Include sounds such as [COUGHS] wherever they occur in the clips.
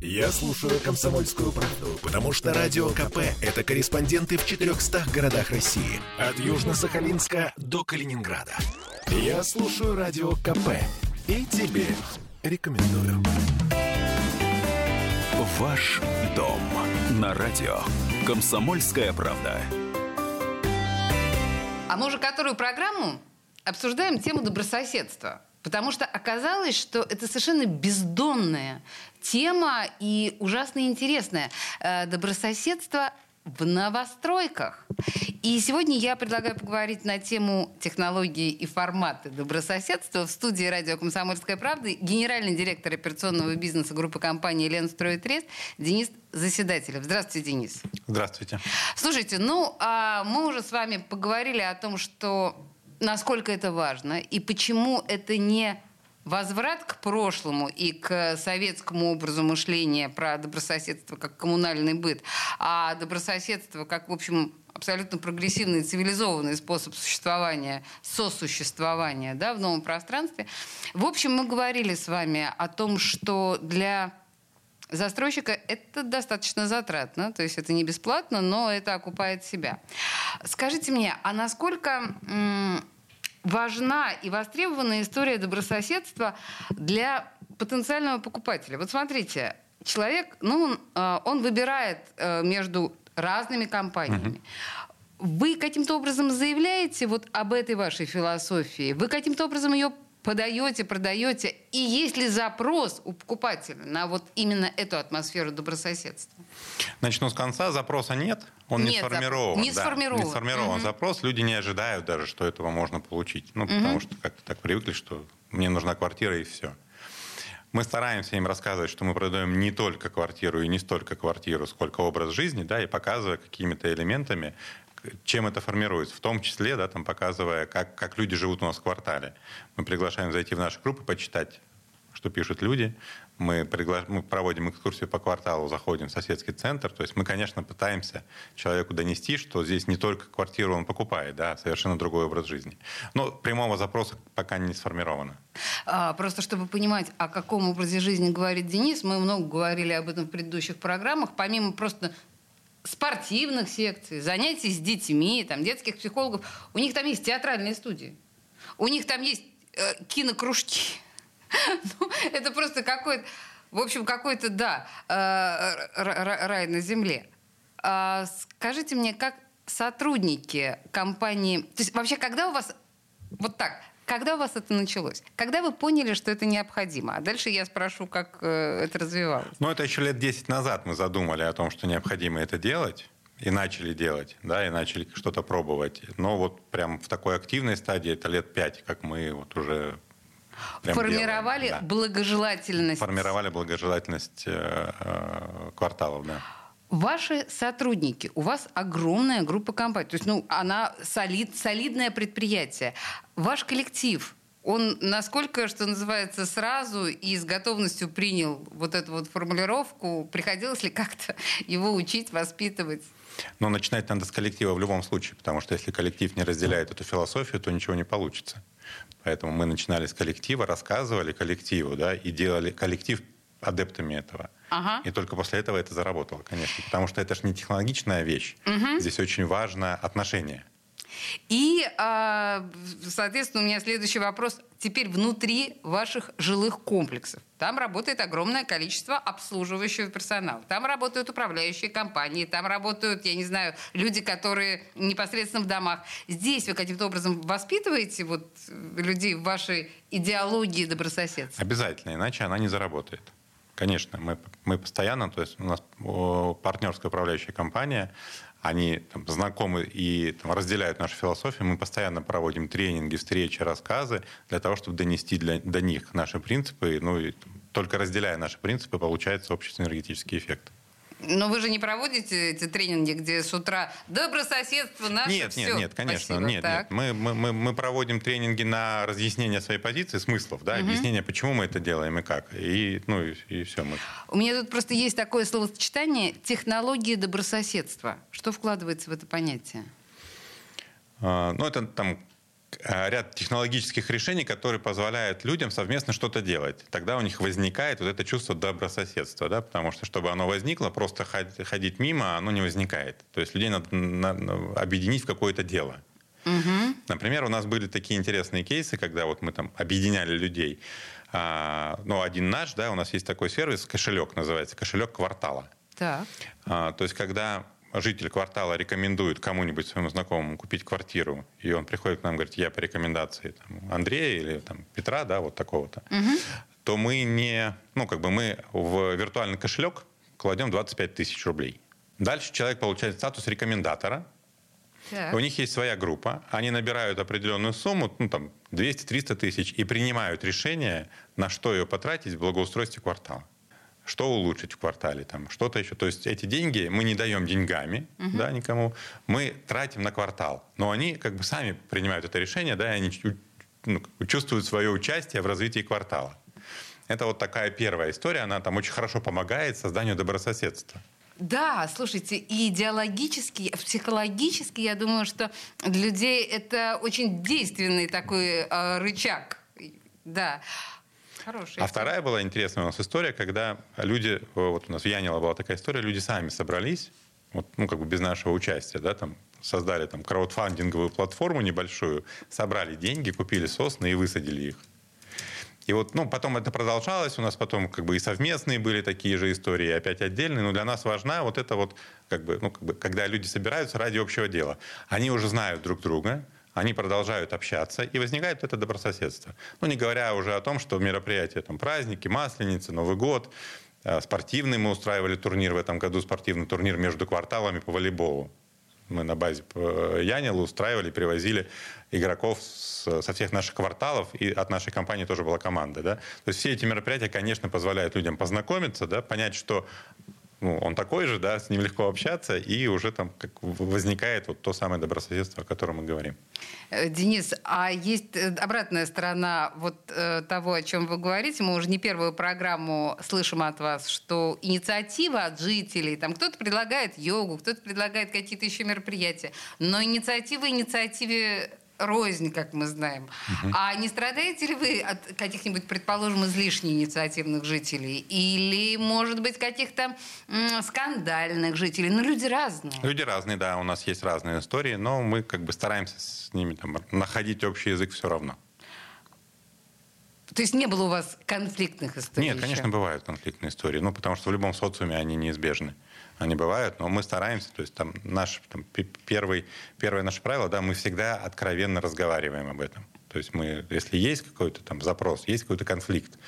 Я слушаю «Комсомольскую правду», потому что «Радио КП» — это корреспонденты в 400 городах России. От Южно-Сахалинска до Калининграда. Я слушаю «Радио КП» и тебе рекомендую. Ваш дом на радио. «Комсомольская правда». А мы уже которую программу обсуждаем тему добрососедства. Потому что оказалось, что это совершенно бездонная тема и ужасно интересная. Э, добрососедство в новостройках. И сегодня я предлагаю поговорить на тему технологии и форматы добрососедства в студии радио «Комсомольская правда» генеральный директор операционного бизнеса группы компании «Ленстрой Денис Заседателев. Здравствуйте, Денис. Здравствуйте. Слушайте, ну, а мы уже с вами поговорили о том, что насколько это важно и почему это не возврат к прошлому и к советскому образу мышления про добрососедство как коммунальный быт, а добрососедство как, в общем, абсолютно прогрессивный, цивилизованный способ существования, сосуществования да, в новом пространстве. В общем, мы говорили с вами о том, что для застройщика это достаточно затратно, то есть это не бесплатно, но это окупает себя. Скажите мне, а насколько важна и востребована история добрососедства для потенциального покупателя. Вот смотрите, человек, ну, он, он выбирает э, между разными компаниями. Вы каким-то образом заявляете вот об этой вашей философии? Вы каким-то образом ее подаете, продаете? И есть ли запрос у покупателя на вот именно эту атмосферу добрососедства? Начну с конца. Запроса нет. Он нет, не сформирован. Не сформирован. не сформирован угу. запрос. Люди не ожидают даже, что этого можно получить. Ну, потому угу. что как-то так привыкли, что мне нужна квартира и все. Мы стараемся им рассказывать, что мы продаем не только квартиру и не столько квартиру, сколько образ жизни, да, и показывая какими-то элементами, чем это формируется, в том числе, да, там, показывая, как, как люди живут у нас в квартале. Мы приглашаем зайти в нашу группу, почитать, что пишут люди. Мы, пригла... мы проводим экскурсию по кварталу, заходим в соседский центр. То есть мы, конечно, пытаемся человеку донести, что здесь не только квартиру он покупает, да, а совершенно другой образ жизни. Но прямого запроса пока не сформировано. А, просто чтобы понимать, о каком образе жизни говорит Денис, мы много говорили об этом в предыдущих программах. Помимо просто спортивных секций, занятий с детьми, там, детских психологов. У них там есть театральные студии. У них там есть э, кинокружки. [LAUGHS] ну, это просто какой-то, в общем, какой-то, да, э, рай на земле. А, скажите мне, как сотрудники компании... То есть вообще, когда у вас... Вот так, когда у вас это началось? Когда вы поняли, что это необходимо? А дальше я спрошу, как э, это развивалось. Ну, это еще лет 10 назад мы задумали о том, что необходимо это делать. И начали делать, да, и начали что-то пробовать. Но вот прям в такой активной стадии это лет пять, как мы вот уже Формировали делаем, да. благожелательность. Формировали благожелательность э, э, кварталов, да. Ваши сотрудники, у вас огромная группа компаний, то есть, ну, она солид, солидное предприятие. Ваш коллектив, он насколько, что называется, сразу и с готовностью принял вот эту вот формулировку? Приходилось ли как-то [LAUGHS] его учить, воспитывать? Но начинать надо с коллектива в любом случае, потому что если коллектив не разделяет эту философию, то ничего не получится. Поэтому мы начинали с коллектива, рассказывали коллективу, да, и делали коллектив адептами этого. Ага. И только после этого это заработало, конечно. Потому что это же не технологичная вещь. Угу. Здесь очень важно отношение. И, а, соответственно, у меня следующий вопрос. Теперь внутри ваших жилых комплексов. Там работает огромное количество обслуживающего персонала. Там работают управляющие компании, там работают, я не знаю, люди, которые непосредственно в домах. Здесь вы каким-то образом воспитываете вот людей в вашей идеологии добрососедства? Обязательно, иначе она не заработает. Конечно, мы, мы постоянно, то есть у нас партнерская управляющая компания, они там, знакомы и там, разделяют нашу философию. Мы постоянно проводим тренинги, встречи, рассказы для того, чтобы донести для, до них наши принципы. Ну, и только разделяя наши принципы, получается общий энергетический эффект. Но вы же не проводите эти тренинги, где с утра добрососедство наше Нет, все. нет, нет, конечно, Спасибо. нет, нет. Мы, мы, мы, проводим тренинги на разъяснение своей позиции, смыслов, да, угу. объяснение, почему мы это делаем и как. И, ну, и, и все. Мы... У меня тут просто есть такое словосочетание технологии добрососедства. Что вкладывается в это понятие? А, ну, это там ряд технологических решений, которые позволяют людям совместно что-то делать. Тогда у них возникает вот это чувство добрососедства, да, потому что, чтобы оно возникло, просто ходить мимо, оно не возникает. То есть людей надо, надо объединить в какое-то дело. Угу. Например, у нас были такие интересные кейсы, когда вот мы там объединяли людей. А, ну, один наш, да, у нас есть такой сервис, кошелек называется, кошелек квартала. Так. А, то есть, когда житель квартала рекомендует кому-нибудь своему знакомому купить квартиру, и он приходит к нам и говорит, я по рекомендации там, Андрея или там, Петра, да, вот такого-то, угу. то мы не, ну, как бы мы в виртуальный кошелек кладем 25 тысяч рублей. Дальше человек получает статус рекомендатора, так. У них есть своя группа, они набирают определенную сумму, ну там 200-300 тысяч, и принимают решение, на что ее потратить в благоустройстве квартала что улучшить в квартале, там, что-то еще. То есть эти деньги мы не даем деньгами угу. да, никому, мы тратим на квартал. Но они как бы сами принимают это решение, да, и они ну, чувствуют свое участие в развитии квартала. Это вот такая первая история, она там очень хорошо помогает созданию добрососедства. Да, слушайте, и идеологически, психологически, я думаю, что для людей это очень действенный такой э, рычаг. Да. Хорошая. А вторая была интересная у нас история, когда люди, вот у нас в Янило была такая история, люди сами собрались, вот, ну, как бы без нашего участия, да, там, создали там краудфандинговую платформу небольшую, собрали деньги, купили сосны и высадили их. И вот, ну, потом это продолжалось, у нас потом как бы и совместные были такие же истории, опять отдельные, но для нас важна вот это вот, как бы, ну, как бы, когда люди собираются ради общего дела. Они уже знают друг друга, они продолжают общаться, и возникает это добрососедство. Ну, не говоря уже о том, что мероприятия, там, праздники, Масленицы, Новый год, э, спортивный мы устраивали турнир в этом году, спортивный турнир между кварталами по волейболу. Мы на базе э, Янила устраивали, привозили игроков со всех наших кварталов, и от нашей компании тоже была команда. Да? То есть все эти мероприятия, конечно, позволяют людям познакомиться, да, понять, что ну, он такой же, да, с ним легко общаться, и уже там как возникает вот то самое добрососедство, о котором мы говорим. Э, Денис, а есть э, обратная сторона вот э, того, о чем вы говорите. Мы уже не первую программу слышим от вас, что инициатива от жителей, там кто-то предлагает йогу, кто-то предлагает какие-то еще мероприятия, но инициатива инициативе рознь, как мы знаем. Угу. А не страдаете ли вы от каких-нибудь, предположим, излишне инициативных жителей? Или, может быть, каких-то скандальных жителей? Ну, люди разные. Люди разные, да. У нас есть разные истории, но мы как бы стараемся с ними там, находить общий язык все равно. То есть не было у вас конфликтных историй? Нет, еще? конечно, бывают конфликтные истории. Ну, потому что в любом социуме они неизбежны они бывают, но мы стараемся, то есть там наш там, первый, первое наше правило, да, мы всегда откровенно разговариваем об этом. То есть мы, если есть какой-то там запрос, есть какой-то конфликт,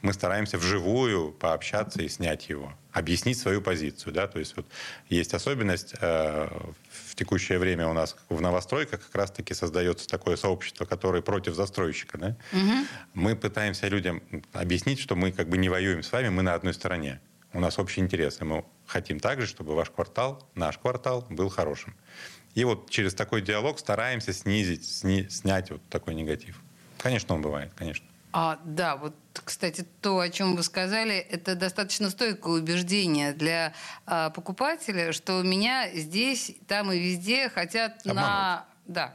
мы стараемся вживую пообщаться и снять его, объяснить свою позицию, да, то есть вот есть особенность э, в текущее время у нас в новостройках как раз-таки создается такое сообщество, которое против застройщика, да. Угу. Мы пытаемся людям объяснить, что мы как бы не воюем с вами, мы на одной стороне у нас общие интересы. Мы хотим также, чтобы ваш квартал, наш квартал был хорошим. И вот через такой диалог стараемся снизить, сни, снять вот такой негатив. Конечно, он бывает, конечно. А, да, вот, кстати, то, о чем вы сказали, это достаточно стойкое убеждение для а, покупателя, что меня здесь, там и везде хотят Обмануть. на да,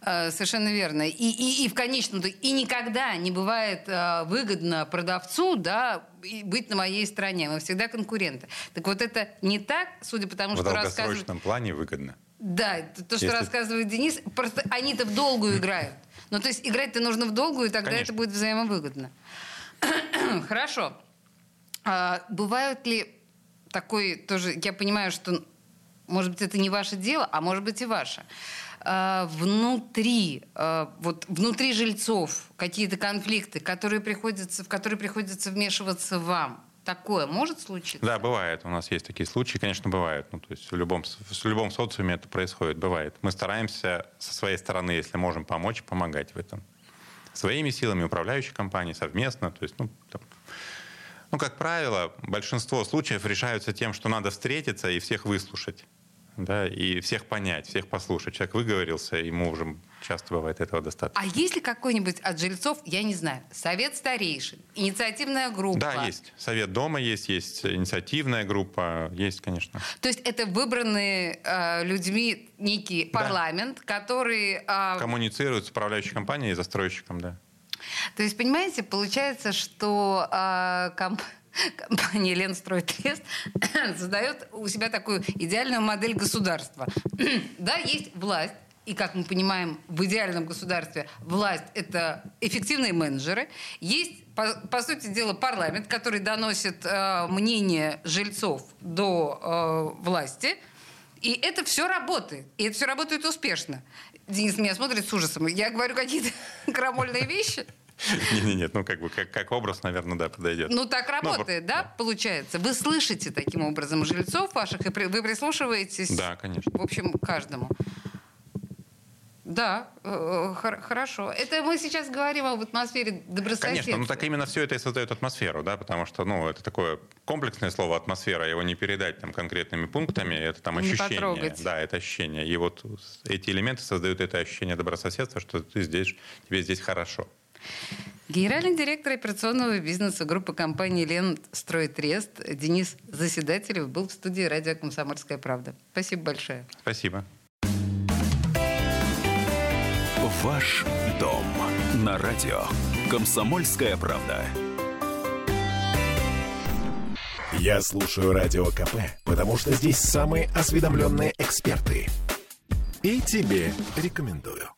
э, совершенно верно. И, и, и в конечном и никогда не бывает э, выгодно продавцу, да, быть на моей стороне. Мы всегда конкуренты. Так вот это не так, судя по тому, в что рассказывает... В долгосрочном плане выгодно. Да, то, что Если... рассказывает Денис, просто они-то в долгую играют. Ну, то есть играть-то нужно в долгую, и тогда Конечно. это будет взаимовыгодно. [CLEARS THROAT] Хорошо. А, бывают ли такой тоже... Я понимаю, что, может быть, это не ваше дело, а может быть и ваше. Э, внутри, э, вот внутри жильцов какие-то конфликты, которые приходится, в которые приходится вмешиваться вам? Такое может случиться? Да, бывает. У нас есть такие случаи, конечно, бывают. Ну, то есть в любом, в любом социуме это происходит, бывает. Мы стараемся со своей стороны, если можем помочь, помогать в этом. Своими силами, управляющей компании, совместно. То есть, ну, там, ну, как правило, большинство случаев решаются тем, что надо встретиться и всех выслушать да, и всех понять, всех послушать. Человек выговорился, ему уже часто бывает этого достаточно. А есть ли какой-нибудь от жильцов, я не знаю, совет старейшин, инициативная группа? Да, есть. Совет дома есть, есть инициативная группа, есть, конечно. То есть это выбранные э, людьми некий парламент, да. который... Э, Коммуницирует с управляющей компанией и застройщиком, да. То есть, понимаете, получается, что э, комп компания Ленстройтрест [COUGHS] создает у себя такую идеальную модель государства. [COUGHS] да, есть власть, и, как мы понимаем, в идеальном государстве власть – это эффективные менеджеры. Есть, по, по сути дела, парламент, который доносит э, мнение жильцов до э, власти. И это все работает. И это все работает успешно. Денис меня смотрит с ужасом. Я говорю какие-то [LAUGHS] крамольные вещи. [LAUGHS] Нет, нет, ну как бы как, как образ, наверное, да, подойдет. Ну так ну, работает, ну, да, да, получается? Вы слышите таким образом жильцов ваших, и при, вы прислушиваетесь? Да, конечно. В общем, каждому. Да, э, хорошо. Это мы сейчас говорим об атмосфере добрососедства. Конечно, ну так именно все это и создает атмосферу, да, потому что, ну, это такое комплексное слово атмосфера, его не передать там конкретными пунктами, это там ощущение. Не потрогать. Да, это ощущение. И вот эти элементы создают это ощущение добрососедства, что ты здесь, тебе здесь хорошо. Генеральный директор операционного бизнеса группы компании «Лен Стройтрест» Денис Заседателев был в студии радио «Комсомольская правда». Спасибо большое. Спасибо. Ваш дом на радио «Комсомольская правда». Я слушаю радио КП, потому что здесь самые осведомленные эксперты. И тебе рекомендую.